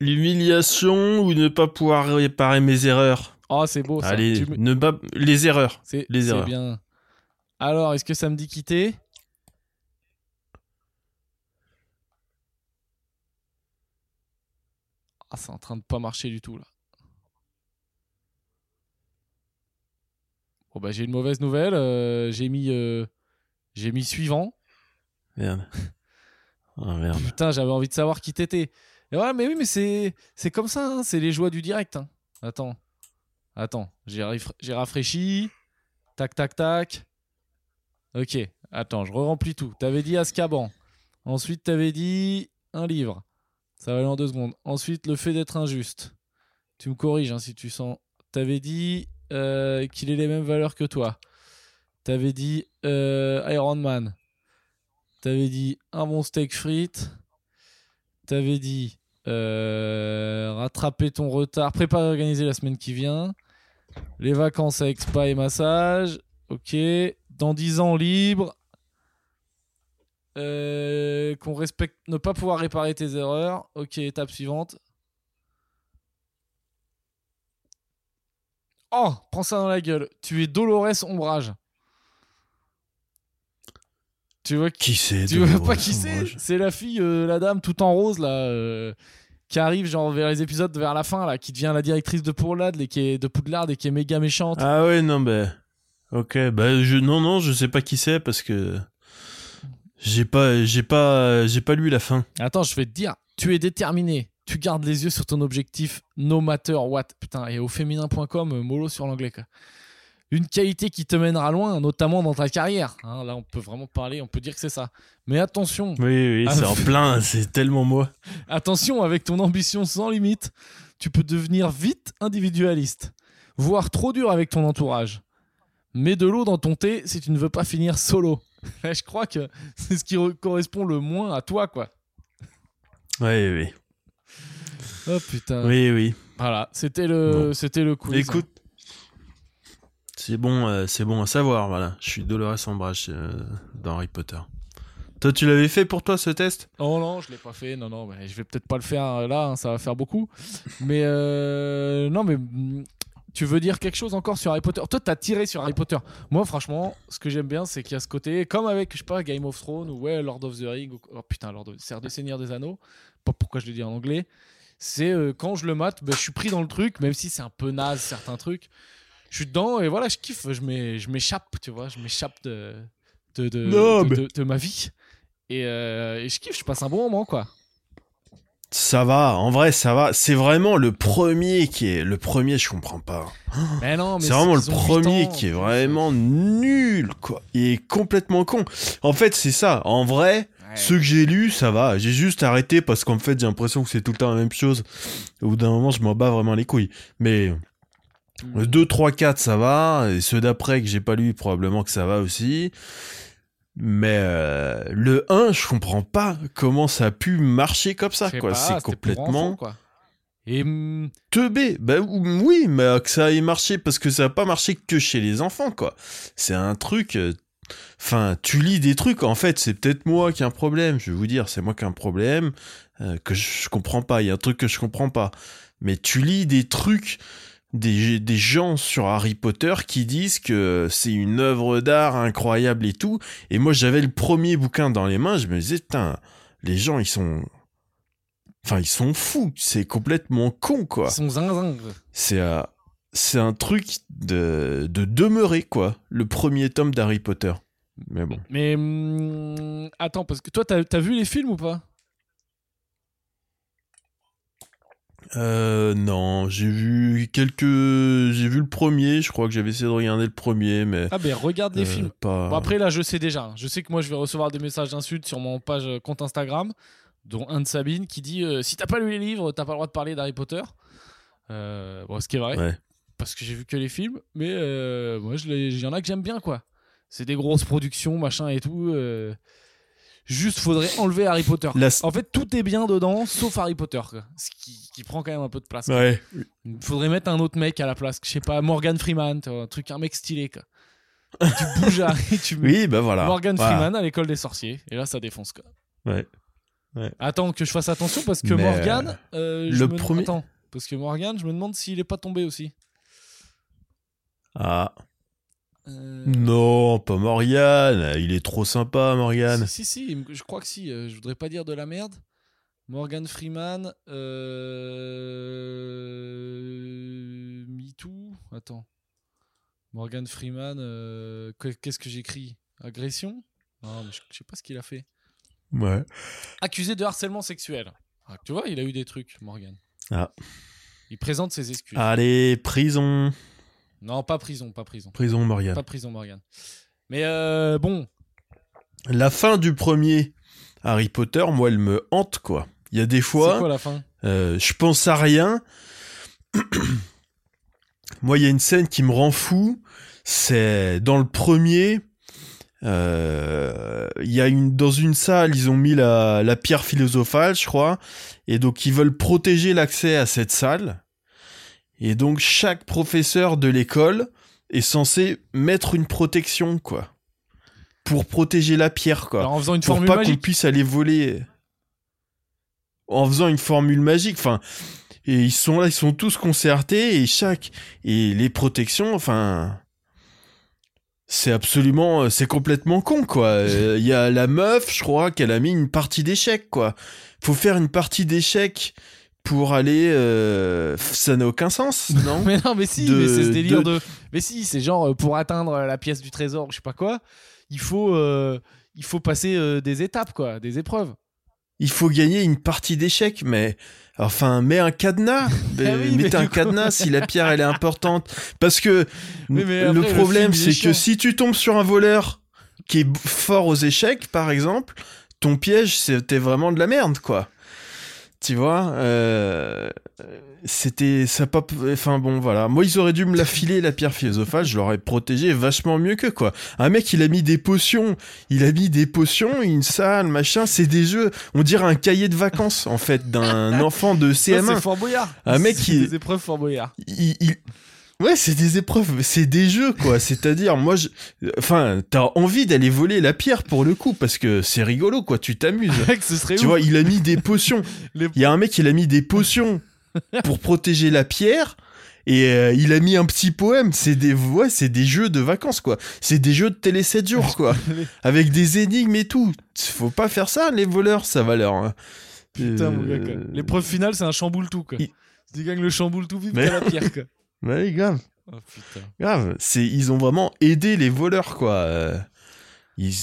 L'humiliation ou ne pas pouvoir réparer mes erreurs. Oh, c'est beau ça. Allez, Tu me- ne pas les erreurs. C'est Les erreurs. bien. Alors, est-ce que ça me dit quitter? Ah, c'est en train de pas marcher du tout là. Bon bah j'ai une mauvaise nouvelle. euh, j'ai mis euh, j'ai mis suivant. Merde. *laughs* Oh merde. Putain, j'avais envie de savoir qui t'étais. Et ouais, mais oui, mais c'est c'est comme ça. hein, c'est les joies du direct. hein. Attends, attends. J'ai raf- j'ai rafraîchi. Tac, tac, tac. Ok. Attends, je re-remplis tout. T'avais dit Azkaban. Ensuite, t'avais dit un livre. Ça va aller en deux secondes. Ensuite, le fait d'être injuste. Tu me corriges hein, si tu sens. T'avais dit euh, qu'il ait les mêmes valeurs que toi. T'avais dit euh, Iron Man. T'avais dit un bon steak frites. T'avais dit euh, rattraper ton retard, préparer organiser la semaine qui vient. Les vacances avec spa et massage. Ok. Dans 10 ans libre. Euh, qu'on respecte, ne pas pouvoir réparer tes erreurs. Ok, étape suivante. Oh, prends ça dans la gueule. Tu es Dolores Ombrage. Tu vois qui c'est tu vois pas qui c'est C'est la fille, euh, la dame tout en rose là, euh, qui arrive genre vers les épisodes vers la fin là, qui devient la directrice de Poudlard et qui est de Poudlard et qui est méga méchante. Ah ouais, non, bah. Ok, bah, je, non, non, je sais pas qui c'est parce que. J'ai pas, j'ai pas, j'ai pas lu la fin. Attends, je vais te dire, tu es déterminé, tu gardes les yeux sur ton objectif, no matter what. Putain, et au féminin.com, euh, mollo sur l'anglais quoi. Une qualité qui te mènera loin, notamment dans ta carrière. hein. là, on peut vraiment parler, on peut dire que c'est ça. Mais attention, Oui, oui, c'est en plein, c'est tellement moi. Attention, avec ton ambition sans limite, tu peux devenir vite individualiste, voire trop dur avec ton entourage. Mets de l'eau dans ton thé si tu ne veux pas finir solo. *laughs* Je crois que c'est ce qui re- correspond le moins à toi, quoi. Oui, oui. Oh putain. Oui, oui. Voilà, c'était le, Bon. c'était le quiz. Écoute, c'est bon, euh, c'est bon à savoir, voilà. Je suis Dolores Ombrage euh, dans Harry Potter. Toi, tu l'avais fait pour toi ce test? Oh non, je l'ai pas fait. Non, non, mais je vais peut-être pas le faire euh, là. hein, ça va faire beaucoup. Mais euh, non, mais tu veux dire quelque chose encore sur Harry Potter? Toi, t'as tiré sur Harry Potter. Moi, franchement, ce que j'aime bien, c'est qu'il y a ce côté, comme avec, je sais pas, Game of Thrones ou ouais, Lord of the Rings. Ou... Oh putain, Lord of... c'est des Seigneurs des Anneaux. Pas pourquoi je le dis en anglais. C'est euh, quand je le mate, ben, je suis pris dans le truc, même si c'est un peu naze certains trucs. Je suis dedans et voilà, je kiffe. Je m'échappe, tu vois, je m'échappe de de, de, de, ma vie. Et, euh, et je kiffe, je passe un bon moment, quoi. Ça va, en vrai, ça va. C'est vraiment le premier qui est. Le premier, je comprends pas. *gasps* Mais non, mais c'est vraiment le premier qui est vraiment nul, quoi. Il est complètement con. En fait, c'est ça. En vrai, ceux que j'ai lus, ça va. J'ai juste arrêté parce qu'en fait, j'ai l'impression que c'est tout le temps la même chose. Au bout d'un moment, je m'en bats vraiment les couilles. Mais. Le 2, 3, 4, ça va. Et ceux d'après que j'ai pas lu, probablement que ça va aussi. Mais euh, le 1, je comprends pas comment ça a pu marcher comme ça, quoi. C'est complètement. quoi. Et. Teubé. Ben oui, mais que ça ait marché parce que ça a pas marché que chez les enfants, quoi. C'est un truc. Euh, enfin, tu lis des trucs, en fait, c'est peut-être moi qui ai un problème. Je vais vous dire, c'est moi qui ai un problème euh, que je comprends pas. Il y a un truc que je comprends pas. Mais tu lis des trucs des, des, gens sur Harry Potter qui disent que c'est une œuvre d'art incroyable et tout. Et moi, j'avais le premier bouquin dans les mains, je me disais, putain, les gens, ils sont. Enfin, ils sont fous, c'est complètement con, quoi. Ils sont. C'est euh, c'est un truc de, de demeurer, quoi, le premier tome d'Harry Potter. Mais bon. Mais. Hum, attends, parce que toi, t'as as vu les films ou pas? Euh, non, j'ai vu quelques. J'ai vu le premier, je crois que j'avais essayé de regarder le premier, mais. Ah, ben regarde les euh, films. Pas... Bon, après, là, je sais déjà. Je sais que moi, je vais recevoir des messages d'insultes sur mon page euh, compte Instagram, dont un de Sabine qui dit euh, Si t'as pas lu les livres, t'as pas le droit de parler d'Harry Potter. bon, ce qui est vrai. Ouais. Parce que j'ai vu que les films, mais moi, il y en a que j'aime bien, quoi. C'est des grosses productions, machin et tout. Juste, faudrait enlever Harry Potter. En fait, tout est bien dedans, sauf Harry Potter, ce qui, prend quand même un peu de place. Ouais. Il faudrait mettre un autre mec à la place. Je sais pas, Morgan Freeman, un truc, un mec stylé. Quoi. tu bouges et *laughs* tu Oui, bah voilà. Morgan Freeman à l'école des sorciers. Et là, ça défonce. Quoi. Ouais. Attends que je fasse attention parce que Morgan. Euh, le premier. Attends, parce que Morgan, je me demande s'il est pas tombé aussi. Ah. Euh, non, pas Morgan. Il est trop sympa, Morgan. Si, si, je crois que si. Euh, je voudrais pas dire de la merde. Morgan Freeman. Euh... MeToo. Attends. Morgan Freeman. Euh, qu'est-ce que j'écris? Agression? Non, mais je, sais pas ce qu'il a fait. Ouais. Accusé de harcèlement sexuel. Ah, tu vois, il a eu des trucs, Morgan. Ah. Il présente ses excuses. Allez, prison. Non, pas prison, pas prison. Prison Morgan. Pas prison Morgan. Mais euh, bon. La fin du premier Harry Potter, moi, elle me hante, quoi. Il y a des fois. C'est quoi la fin? euh, Je pense à rien. *clears throat* moi, il y a une scène qui me rend fou. C'est dans le premier. Euh, il y a une dans une salle, ils ont mis la, la pierre philosophale, je crois, et donc ils veulent protéger l'accès à cette salle. Et donc chaque professeur de l'école est censé mettre une protection, quoi. Pour protéger la pierre, quoi. en faisant une pour formule pas qu'on puisse aller voler. En faisant une formule magique, enfin. Et ils sont là, ils sont tous concertés et chaque. Et les protections, enfin. C'est absolument. C'est complètement con, quoi. Il y a la meuf, je crois, qu'elle a mis une partie d'échecs, quoi. Faut faire une partie d'échecs pour aller euh, ça n'a aucun sens *laughs* non mais non mais si mais c'est ce délire de... mais si c'est genre euh, pour atteindre la pièce du trésor je sais pas quoi il faut euh, il faut passer des étapes quoi des épreuves. Il faut gagner une partie d'échecs mais enfin mets un cadenas. *laughs* Ah mets un cadenas si la pierre elle est importante. Parce que le problème c'est que si tu tombes sur un voleur qui est fort aux échecs par exemple ton piège c'était vraiment de la merde quoi tu vois, euh, c'était ça pas. Enfin bon, voilà. Moi, ils auraient dû me la filer la pierre philosophale. Je l'aurais protégé vachement mieux que quoi. Un mec, il a mis des potions. Il a mis des potions, une salle, machin. C'est des jeux. On dirait un cahier de vacances en fait d'un *laughs* enfant de CM1. C'est Fort Boyard. Un mec qui. Des épreuves Fort Boyard. il, Ouais, c'est des épreuves, c'est des jeux, quoi. *laughs* C'est-à-dire, moi, je... enfin, t'as envie d'aller voler la pierre pour le coup, parce que c'est rigolo, quoi. Tu t'amuses. *laughs* ce serait tu vois, il a mis des potions. *laughs* Il y a un mec, il a mis des potions pour protéger la pierre. et euh, il a mis un petit poème. C'est des, ouais, c'est des jeux de vacances, quoi. C'est des jeux de télé 7 jours, quoi. Avec des énigmes et tout. Faut pas faire ça, les voleurs, ça va leur. hein. Putain, mon gars. Euh, L'épreuve finale, c'est un chamboule tout, quoi. Il- tu gagnes le chamboule tout vite, Mais- la pierre, quoi. Ouais, grave. Oh, putain. Grave. C'est, ils ont vraiment aidé les voleurs, quoi. Euh, Ils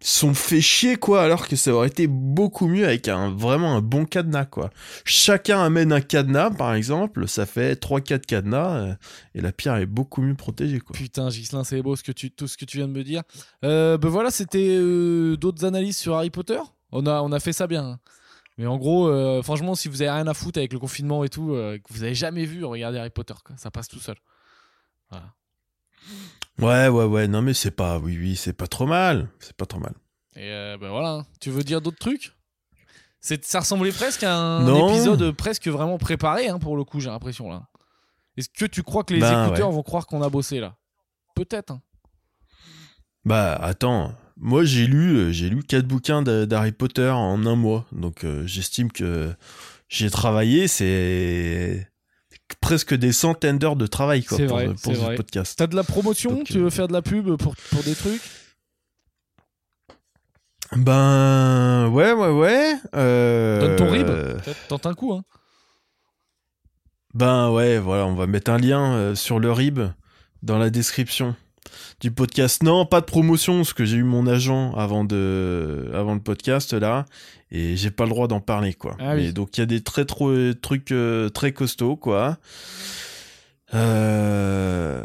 sont fait chier, quoi, alors que ça aurait été beaucoup mieux avec un, vraiment un bon cadenas, quoi. Chacun amène un cadenas, par exemple, ça fait 3-4 cadenas, euh, et la pierre est beaucoup mieux protégée, quoi. Putain, Gislin, c'est beau ce que tu, tout ce que tu viens de me dire. Euh, ben voilà, c'était euh, d'autres analyses sur Harry Potter? On a, on a fait ça bien. Mais en gros, euh, franchement, si vous avez rien à foutre avec le confinement et tout, euh, que vous avez jamais vu, regardez Harry Potter, quoi. ça passe tout seul. Voilà. Ouais, ouais, ouais, non, mais c'est pas, oui, oui, c'est pas trop mal. C'est pas trop mal. Et euh, ben voilà, hein. tu veux dire d'autres trucs? C'est- Ça ressemblait presque à un Non. épisode presque vraiment préparé, hein, pour le coup, j'ai l'impression là. Est-ce que tu crois que les Ben, écouteurs ouais. vont croire qu'on a bossé là? Peut-être. hein. Bah, attends. Moi, j'ai lu, euh, j'ai lu quatre bouquins d'Harry Potter en un mois. Donc, euh, j'estime que j'ai travaillé, c'est presque des centaines d'heures de travail, quoi, pour, vrai, pour c'est ce vrai. podcast. T'as de la promotion Donc, Tu euh, veux faire de la pub pour, pour des trucs? Ben, ouais, ouais, ouais. Euh, Donne ton rib. Tente un coup, hein. Ben, ouais, voilà, on va mettre un lien euh, sur le rib dans la description du podcast. Non, pas de promotion, parce que j'ai eu mon agent avant de, avant le podcast là, et j'ai pas le droit d'en parler quoi. Ah oui. Donc il y a des très trop trucs euh, très costauds quoi. Euh,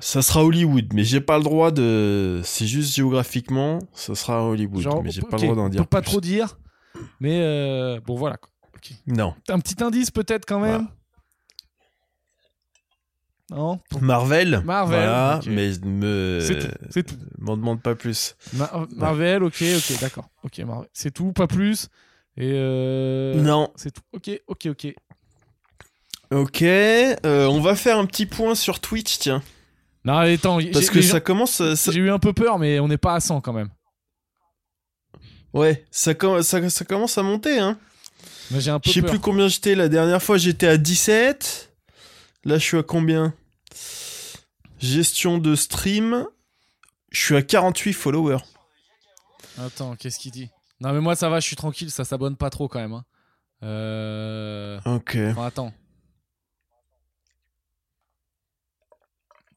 ça sera Hollywood, mais j'ai pas le droit de. C'est juste géographiquement, ça sera Hollywood, Genre, mais j'ai pas le droit d'en dire. pas plus. trop dire, mais euh, bon voilà. Non. Un petit indice peut-être quand même. Non. Marvel. Marvel, Voilà, mais me. C'est tout. M'en demande pas plus. Ma- Marvel, ok, ok, d'accord. Ok, Marvel. C'est tout, pas plus. Et euh, Non. C'est tout. Ok, ok, ok. Ok, euh, on va faire un petit point sur Twitch, tiens. Non, allez, attends. Parce j'ai- que ça gens- commence. euh, ça- J'ai eu un peu peur, mais on n'est pas à 100 quand même. Ouais, ça, com- ça, ça commence à monter, hein. Mais j'ai un peu Je sais plus combien j'étais la dernière fois, j'étais à 17. Là, je suis à combien? Gestion de stream. Je suis à 48 followers. Attends, qu'est-ce qu'il dit? Non, mais moi ça va, je suis tranquille, ça s'abonne pas trop quand même. hein. Euh... Ok. Enfin, attends.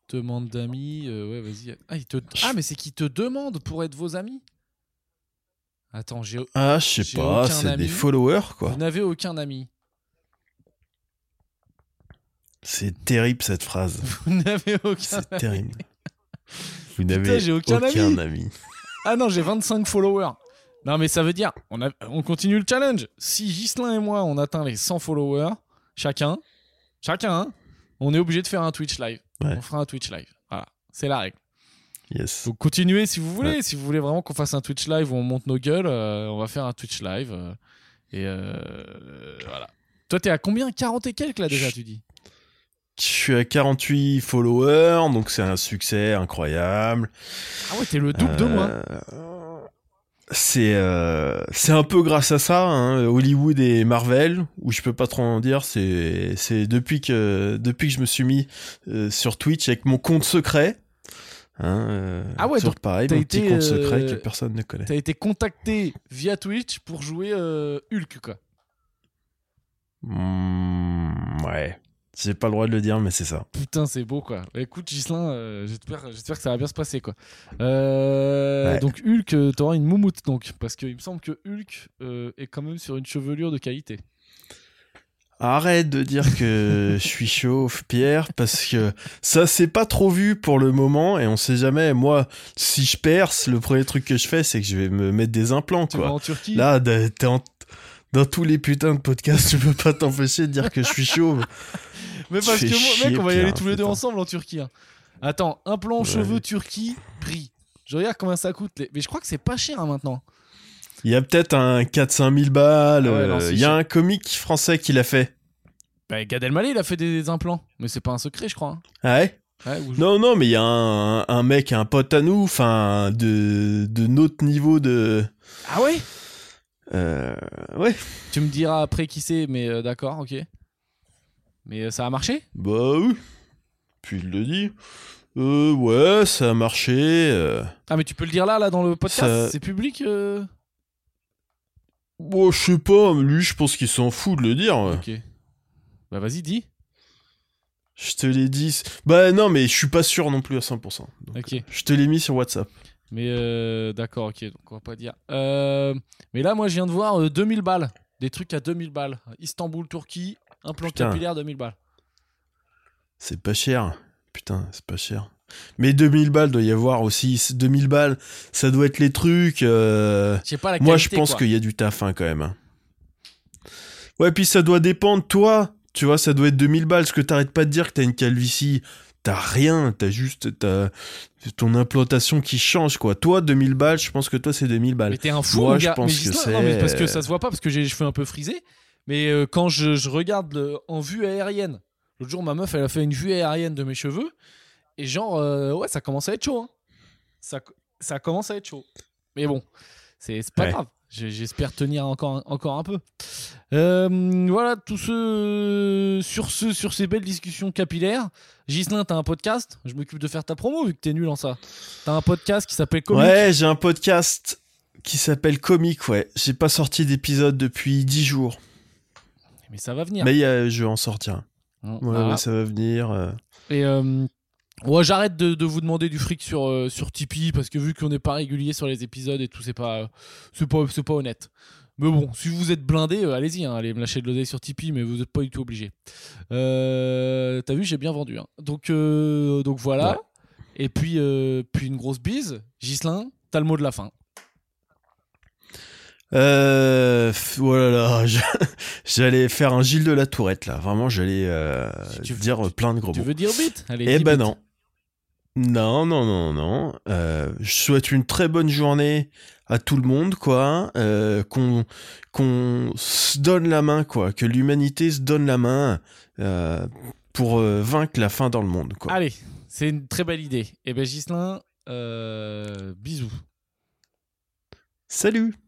Demande d'amis, euh, ouais, vas-y. Ah, il te... ah, mais c'est qui te demande pour être vos amis? Attends, j'ai... Ah, je sais J'ai pas, aucun c'est ami. des followers, quoi. vous n'avez aucun ami. C'est terrible cette phrase. *laughs* Vous n'avez aucun C'est ami. terrible. Vous n'avez j'ai aucun aucun, ami. ami. Ah non, j'ai 25 followers. Non, mais ça veut dire, on, a- on continue le challenge. Si Gislin et moi, on atteint les 100 followers, chacun, chacun, hein, on est obligé de faire un Twitch live. Ouais. On fera un Twitch live. Voilà, c'est la règle. Yes. Donc continuez si vous voulez. Ouais. Si vous voulez vraiment qu'on fasse un Twitch live où on monte nos gueules, euh, on va faire un Twitch live. euh, et euh, euh, voilà. Toi, t'es à combien? 40 et quelques là déjà, tu dis? Je suis à 48 followers, donc c'est un succès incroyable. Ah ouais, t'es le double de moi. Euh, C'est euh, c'est un peu grâce à ça, hein, Hollywood et Marvel, où je peux pas trop en dire. C'est c'est depuis que depuis que je me suis mis euh, sur Twitch avec mon compte secret. Hein, euh, Ah ouais, donc pareil, mon petit compte secret euh, que personne ne connaît. T'as été contacté via Twitch pour jouer euh, Hulk, quoi. Hmm, ouais, j'ai pas le droit de le dire, mais c'est ça. Putain, c'est beau quoi. Bah, écoute, Gislin, euh, j'espère, j'espère que ça va bien se passer quoi. Euh, Ouais. Donc Hulk, euh, t'auras une moumoute donc, parce qu'il me semble que Hulk euh, est quand même sur une chevelure de qualité. Arrête de dire que *laughs* je suis chauve, Pierre, parce que ça c'est pas trop vu pour le moment et on sait jamais. Moi, si je perce, le premier truc que je fais, c'est que je vais me mettre des implants, Tu vas quoi. en Turquie Là, t'es en- dans tous les putains de podcasts, tu peux pas t'empêcher de dire que je suis chauve. *laughs* Mais parce que moi, chier, mec, on va y aller tous les deux ensemble en Turquie. hein. Attends, un plan Ouais. cheveux Turquie, prix. Je regarde combien ça coûte. les- Mais je crois que c'est pas cher hein, maintenant. Il y a peut-être un 4-5 000 balles. Ah ouais, non, euh, Il y a un comique français qui l'a fait. Bah, Gad Elmaleh, il a fait des implants, mais c'est pas un secret, je crois. hein. Ah ouais? Ouais, ou je- Non, non, mais il y a un, un mec, un pote à nous, enfin, de, de notre niveau de. Ah ouais? Euh, ouais. Tu me diras après qui c'est, mais euh, d'accord, ok. Mais euh, ça a marché? Bah oui. Puis il le dit. Euh, ouais, ça a marché. euh. Ah, mais tu peux le dire là, là, dans le podcast Ça- C'est public Bon, je sais pas, lui, je pense qu'il s'en fout de le dire. Ok. Bah, vas-y, dis. Je te l'ai dit. Bah non, mais je suis pas sûr non plus à 100%. Donc, Ok. Je te l'ai mis sur WhatsApp. Mais euh, d'accord, ok, donc on va pas dire. Euh, mais là, moi, je viens de voir euh, 2000 balles. Des trucs à 2000 balles. Istanbul, Turquie, implant Putain. capillaire, 2000 balles. C'est pas cher. Putain, c'est pas cher. Mais 2000 balles doit y avoir aussi. C'est 2000 balles, ça doit être les trucs. euh, pas la Moi, je pense qu'il y a du taf hein, quand même. hein. Ouais, puis ça doit dépendre. Toi, tu vois, ça doit être 2000 balles. Parce que t'arrêtes pas de dire que t'as une calvitie. T'as rien. T'as juste t'as ton implantation qui change, quoi. Toi, 2000 balles, je pense que toi, c'est 2000 balles. Mais t'es un fou, Moi, je pense mais que Gislain, non, mais c'est- parce que ça se voit pas, parce que j'ai les cheveux un peu frisés. Mais euh, quand je, je regarde le- en vue aérienne, l'autre jour, ma meuf, elle a fait une vue aérienne de mes cheveux. Et genre, euh, ouais, ça commence à être chaud. hein. Ça, ça commence à être chaud. Mais bon, c'est pas Ouais. grave. J'espère tenir encore, encore un peu. Euh, voilà, tous ceux sur, ce, sur ces belles discussions capillaires. Gislin, t'as un podcast? Je m'occupe de faire ta promo vu que t'es nul en ça. T'as un podcast qui s'appelle Comic. Ouais, j'ai un podcast qui s'appelle Comic, ouais. J'ai pas sorti d'épisode depuis 10 jours. Mais ça va venir. Mais euh, je vais en sortir. Ouais, ouais, ça va venir. euh. Et euh, ouais, j'arrête de, de vous demander du fric sur, euh, sur Tipeee parce que vu qu'on n'est pas régulier sur les épisodes et tout, c'est pas, c'est pas, c'est pas honnête. Mais bon, si vous êtes blindé, euh, allez-y, hein, allez me lâcher de l'oseille sur Tipeee, mais vous n'êtes pas du tout obligé. Euh, T'as vu, j'ai bien vendu. hein. Donc, euh, donc voilà. Ouais. Et puis, euh, puis une grosse bise. Gislin, t'as le mot de la fin. Euh, f- oh *laughs* j'allais faire un Gilles de la Tourette là. Vraiment, j'allais euh, Si tu veux- dire plein de gros Tu mots. veux dire bite? Allez, Eh ben non. Non, non, non, non. Euh, je souhaite une très bonne journée à tout le monde, quoi. Euh, qu'on qu'on se donne la main, quoi. Que l'humanité se donne la main euh, pour vaincre la faim dans le monde, quoi. Allez, c'est une très belle idée. Eh ben Gislin, bisous. Salut